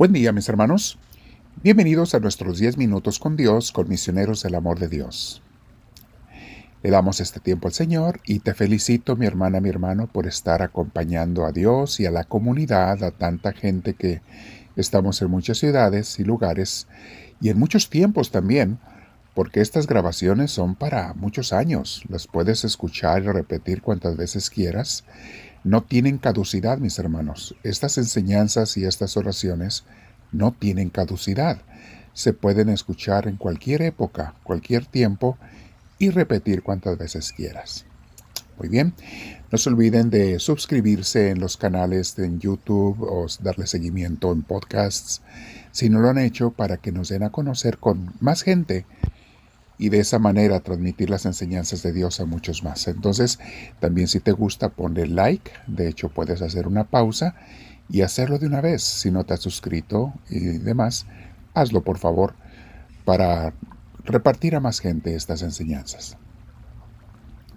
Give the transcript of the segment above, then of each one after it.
Buen día mis hermanos. Bienvenidos a nuestros 10 minutos con Dios, con misioneros del amor de Dios. Le damos este tiempo al Señor y te felicito mi hermana, mi hermano, por estar acompañando a Dios y a la comunidad, a tanta gente que estamos en muchas ciudades y lugares y en muchos tiempos también, porque estas grabaciones son para muchos años. Las puedes escuchar y repetir cuantas veces quieras no tienen caducidad, mis hermanos. Estas enseñanzas y estas oraciones no tienen caducidad. Se pueden escuchar en cualquier época, cualquier tiempo y repetir cuantas veces quieras. Muy bien, no se olviden de suscribirse en los canales de YouTube o darle seguimiento en podcasts si no lo han hecho para que nos den a conocer con más gente y de esa manera transmitir las enseñanzas de Dios a muchos más. Entonces, también si te gusta, ponle like. De hecho, puedes hacer una pausa y hacerlo de una vez. Si no te has suscrito y demás, hazlo por favor para repartir a más gente estas enseñanzas.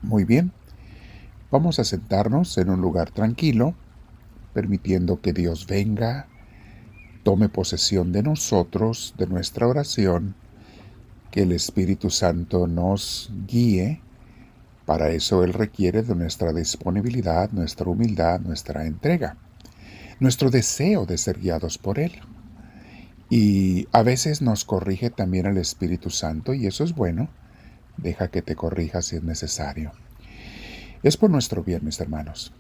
Muy bien, vamos a sentarnos en un lugar tranquilo, permitiendo que Dios venga, tome posesión de nosotros, de nuestra oración, que el Espíritu Santo nos guíe. Para eso Él requiere de nuestra disponibilidad, nuestra humildad, nuestra entrega, nuestro deseo de ser guiados por Él. Y a veces nos corrige también el Espíritu Santo y eso es bueno. Deja que te corrija si es necesario. Es por nuestro bien, mis hermanos.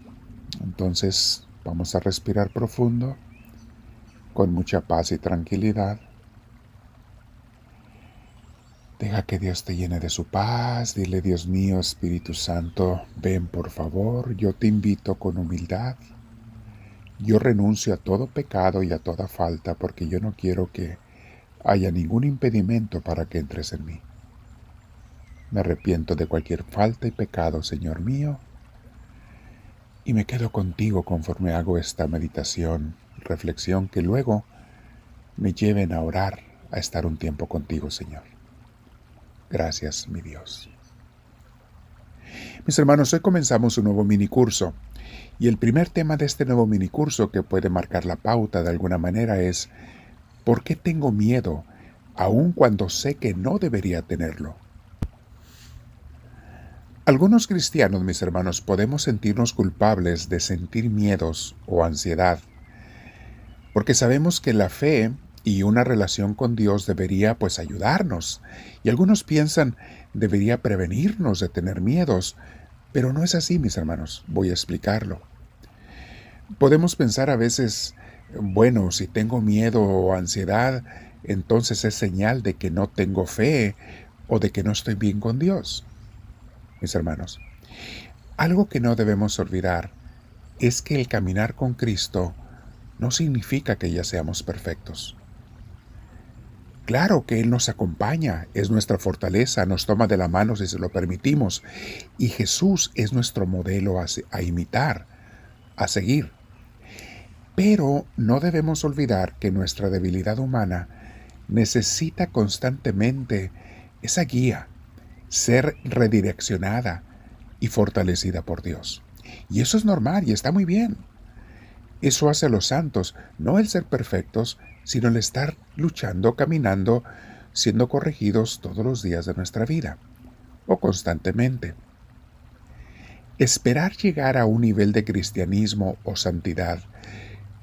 Entonces vamos a respirar profundo, con mucha paz y tranquilidad. Deja que Dios te llene de su paz. Dile, Dios mío, Espíritu Santo, ven por favor. Yo te invito con humildad. Yo renuncio a todo pecado y a toda falta porque yo no quiero que haya ningún impedimento para que entres en mí. Me arrepiento de cualquier falta y pecado, Señor mío, y me quedo contigo conforme hago esta meditación, reflexión que luego me lleven a orar, a estar un tiempo contigo, Señor. Gracias, mi Dios. Mis hermanos, hoy comenzamos un nuevo minicurso y el primer tema de este nuevo minicurso que puede marcar la pauta de alguna manera es ¿por qué tengo miedo aun cuando sé que no debería tenerlo? Algunos cristianos, mis hermanos, podemos sentirnos culpables de sentir miedos o ansiedad, porque sabemos que la fe y una relación con Dios debería pues ayudarnos. Y algunos piensan debería prevenirnos de tener miedos, pero no es así, mis hermanos. Voy a explicarlo. Podemos pensar a veces, bueno, si tengo miedo o ansiedad, entonces es señal de que no tengo fe o de que no estoy bien con Dios. Mis hermanos, algo que no debemos olvidar es que el caminar con Cristo no significa que ya seamos perfectos. Claro que Él nos acompaña, es nuestra fortaleza, nos toma de la mano si se lo permitimos, y Jesús es nuestro modelo a, imitar, a seguir. Pero no debemos olvidar que nuestra debilidad humana necesita constantemente esa guía, ser redireccionada y fortalecida por Dios. Y eso es normal y está muy bien. Eso hace a los santos, no el ser perfectos, sino el estar luchando, caminando, siendo corregidos todos los días de nuestra vida, o constantemente. Esperar llegar a un nivel de cristianismo o santidad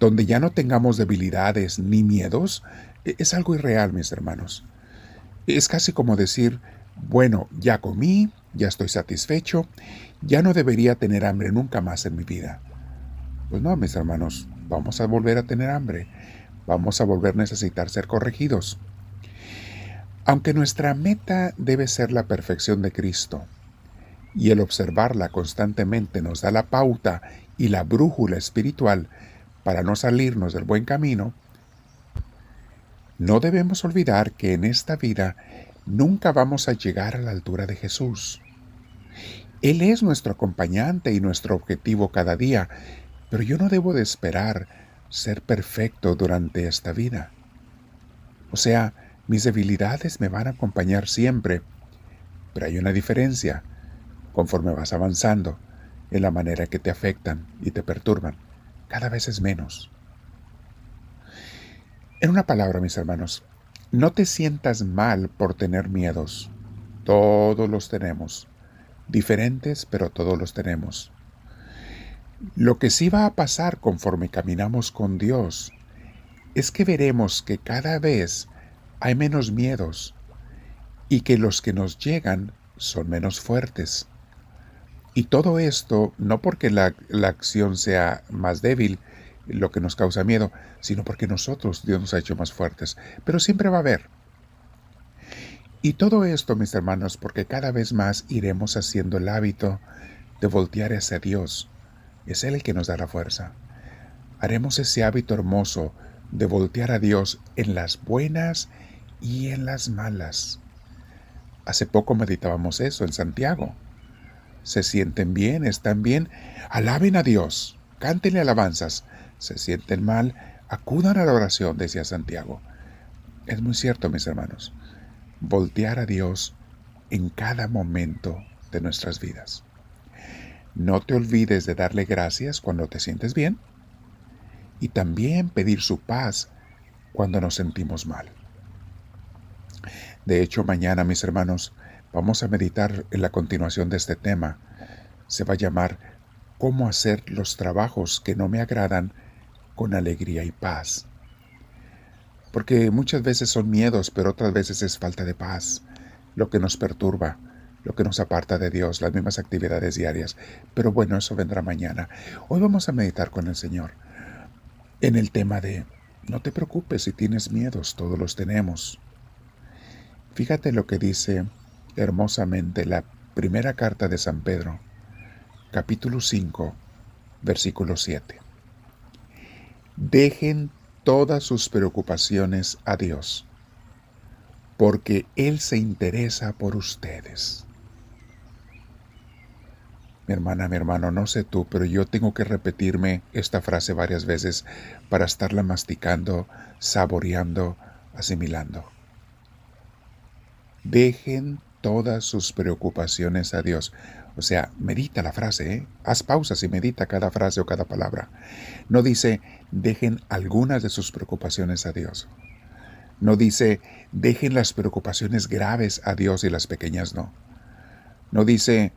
donde ya no tengamos debilidades ni miedos e-, es algo irreal, mis hermanos. Es casi como decir, bueno, ya comí, ya estoy satisfecho, ya no debería tener hambre nunca más en mi vida. Pues no, mis hermanos, vamos a volver a tener hambre vamos a volver a necesitar ser corregidos. Aunque nuestra meta debe ser la perfección de Cristo, y el observarla constantemente nos da la pauta y la brújula espiritual para no salirnos del buen camino, no debemos olvidar que en esta vida nunca vamos a llegar a la altura de Jesús. Él es nuestro acompañante y nuestro objetivo cada día, pero yo no debo de esperar ser perfecto durante esta vida. O sea, mis debilidades me van a acompañar siempre, pero hay una diferencia conforme vas avanzando en la manera que te afectan y te perturban. Cada vez es menos. En una palabra, mis hermanos, no te sientas mal por tener miedos. Todos los tenemos. Diferentes, pero todos los tenemos. Lo que sí va a pasar conforme caminamos con Dios es que veremos que cada vez hay menos miedos y que los que nos llegan son menos fuertes. Y todo esto no porque la, acción sea más débil, lo que nos causa miedo, sino porque nosotros Dios nos ha hecho más fuertes. Pero siempre va a haber. Y todo esto, mis hermanos, porque cada vez más iremos haciendo el hábito de voltear hacia Dios. Es Él el que nos da la fuerza. Haremos ese hábito hermoso de voltear a Dios en las buenas y en las malas. Hace poco meditábamos eso en Santiago. Se sienten bien, están bien, alaben a Dios, cántenle alabanzas. Se sienten mal, acudan a la oración, decía Santiago. Es muy cierto, mis hermanos, voltear a Dios en cada momento de nuestras vidas. No te olvides de darle gracias cuando te sientes bien y también pedir su paz cuando nos sentimos mal. De hecho, mañana, mis hermanos, vamos a meditar en la continuación de este tema. Se va a llamar Cómo hacer los trabajos que no me agradan con alegría y paz. Porque muchas veces son miedos, pero otras veces es falta de paz, lo que nos perturba, lo que nos aparta de Dios, las mismas actividades diarias. Pero bueno, eso vendrá mañana. Hoy vamos a meditar con el Señor en el tema de, no te preocupes si tienes miedos, todos los tenemos. Fíjate lo que dice hermosamente la primera carta de San Pedro, capítulo 5, versículo 7. Dejen todas sus preocupaciones a Dios, porque Él se interesa por ustedes. Mi hermana, mi hermano, no sé tú, pero yo tengo que repetirme esta frase varias veces para estarla masticando, saboreando, asimilando. Dejen todas sus preocupaciones a Dios. O sea, medita la frase, ¿eh? haz pausas y medita cada frase o cada palabra. No dice, dejen algunas de sus preocupaciones a Dios. No dice, dejen las preocupaciones graves a Dios y las pequeñas no. No dice,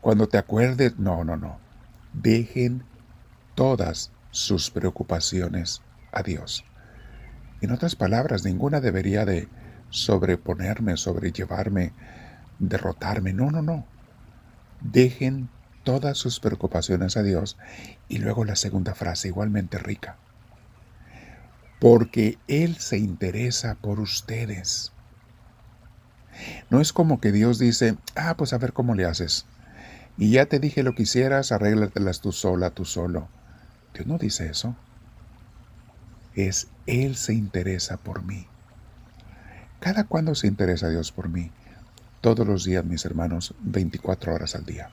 cuando te acuerdes, no, no, no. Dejen todas sus preocupaciones a Dios. En otras palabras, ninguna debería de sobreponerme, sobrellevarme, derrotarme. No, no, no. Dejen todas sus preocupaciones a Dios. Y luego la segunda frase, igualmente rica. Porque Él se interesa por ustedes. No es como que Dios dice, ah, pues a ver cómo le haces. Y ya te dije lo que hicieras, arréglatelas tú sola, tú solo. Dios no dice eso. Es Él se interesa por mí. ¿Cada cuándo se interesa Dios por mí? Todos los días, mis hermanos, 24 horas al día.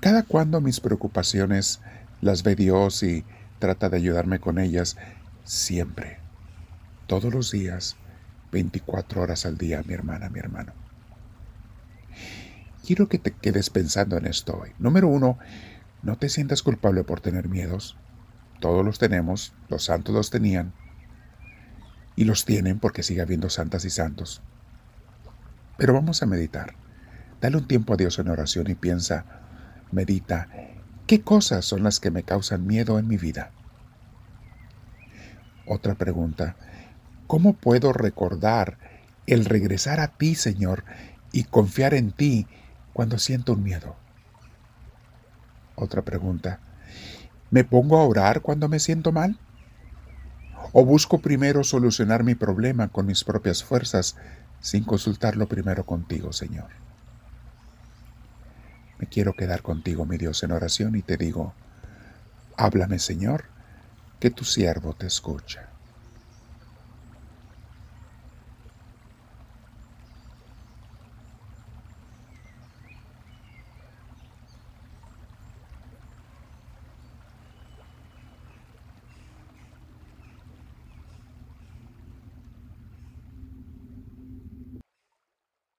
¿Cada cuándo mis preocupaciones las ve Dios y trata de ayudarme con ellas? Siempre. Todos los días, 24 horas al día, mi hermana, mi hermano. Quiero que te quedes pensando en esto hoy. Número uno, no te sientas culpable por tener miedos. Todos los tenemos, los santos los tenían, y los tienen porque sigue habiendo santas y santos. Pero vamos a meditar. Dale un tiempo a Dios en oración y piensa, medita, ¿qué cosas son las que me causan miedo en mi vida? Otra pregunta, ¿cómo puedo recordar el regresar a ti, Señor, y confiar en ti cuando siento un miedo? Otra pregunta, ¿me pongo a orar cuando me siento mal? ¿O busco primero solucionar mi problema con mis propias fuerzas sin consultarlo primero contigo, Señor? Me quiero quedar contigo, mi Dios, en oración y te digo, háblame, Señor, que tu siervo te escucha.